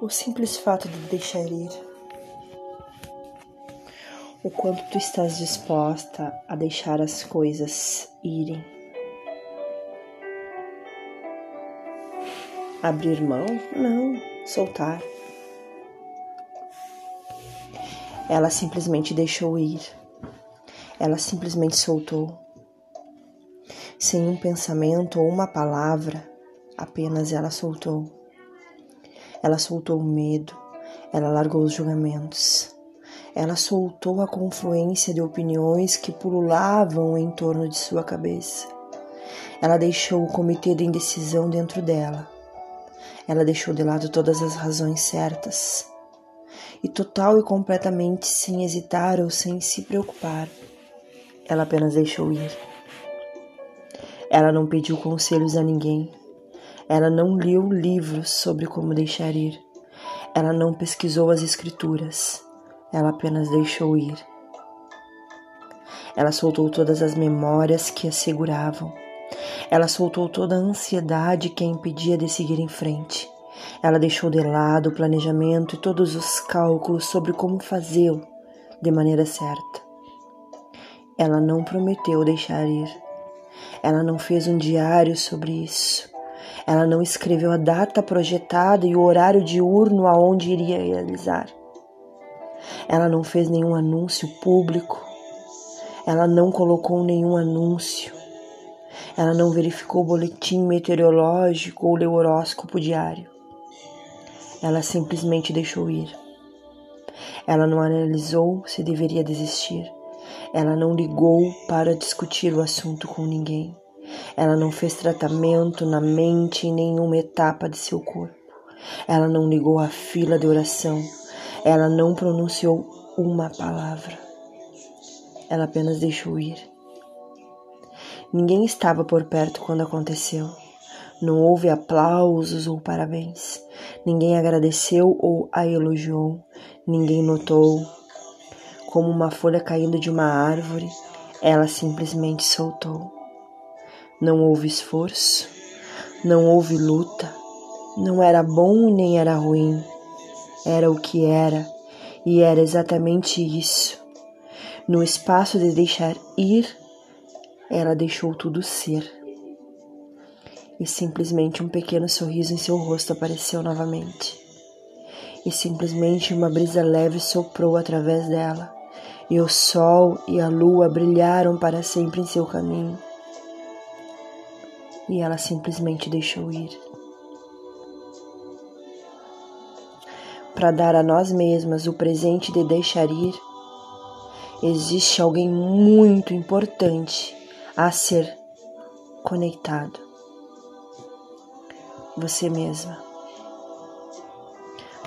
O simples fato de deixar ir. O quanto tu estás disposta a deixar as coisas irem. Abrir mão? Não, soltar. Ela simplesmente deixou ir. Ela simplesmente soltou. Sem um pensamento ou uma palavra, apenas ela soltou. Ela soltou o medo, ela largou os julgamentos. Ela soltou a confluência de opiniões que pululavam em torno de sua cabeça. Ela deixou o comitê de indecisão dentro dela. Ela deixou de lado todas as razões certas. E total e completamente sem hesitar ou sem se preocupar, ela apenas deixou ir. Ela não pediu conselhos a ninguém. Ela não leu livros sobre como deixar ir. Ela não pesquisou as escrituras. Ela apenas deixou ir. Ela soltou todas as memórias que a seguravam. Ela soltou toda a ansiedade que a impedia de seguir em frente. Ela deixou de lado o planejamento e todos os cálculos sobre como fazê-lo de maneira certa. Ela não prometeu deixar ir. Ela não fez um diário sobre isso. Ela não escreveu a data projetada e o horário diurno aonde iria realizar. Ela não fez nenhum anúncio público. Ela não colocou nenhum anúncio. Ela não verificou o boletim meteorológico ou leu horóscopo diário. Ela simplesmente deixou ir. Ela não analisou se deveria desistir. Ela não ligou para discutir o assunto com ninguém. Ela não fez tratamento na mente em nenhuma etapa de seu corpo. Ela não ligou a fila de oração. Ela não pronunciou uma palavra. Ela apenas deixou ir. Ninguém estava por perto quando aconteceu. Não houve aplausos ou parabéns. Ninguém agradeceu ou a elogiou. Ninguém notou. Como uma folha caindo de uma árvore, ela simplesmente soltou. Não houve esforço, não houve luta, não era bom nem era ruim, era o que era e era exatamente isso. No espaço de deixar ir, ela deixou tudo ser. E simplesmente um pequeno sorriso em seu rosto apareceu novamente. E simplesmente uma brisa leve soprou através dela, e o sol e a lua brilharam para sempre em seu caminho e ela simplesmente deixou ir. Para dar a nós mesmas o presente de deixar ir, existe alguém muito importante a ser conectado. Você mesma.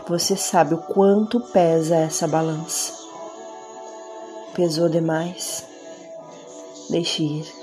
Você sabe o quanto pesa essa balança. Pesou demais? Deixe ir.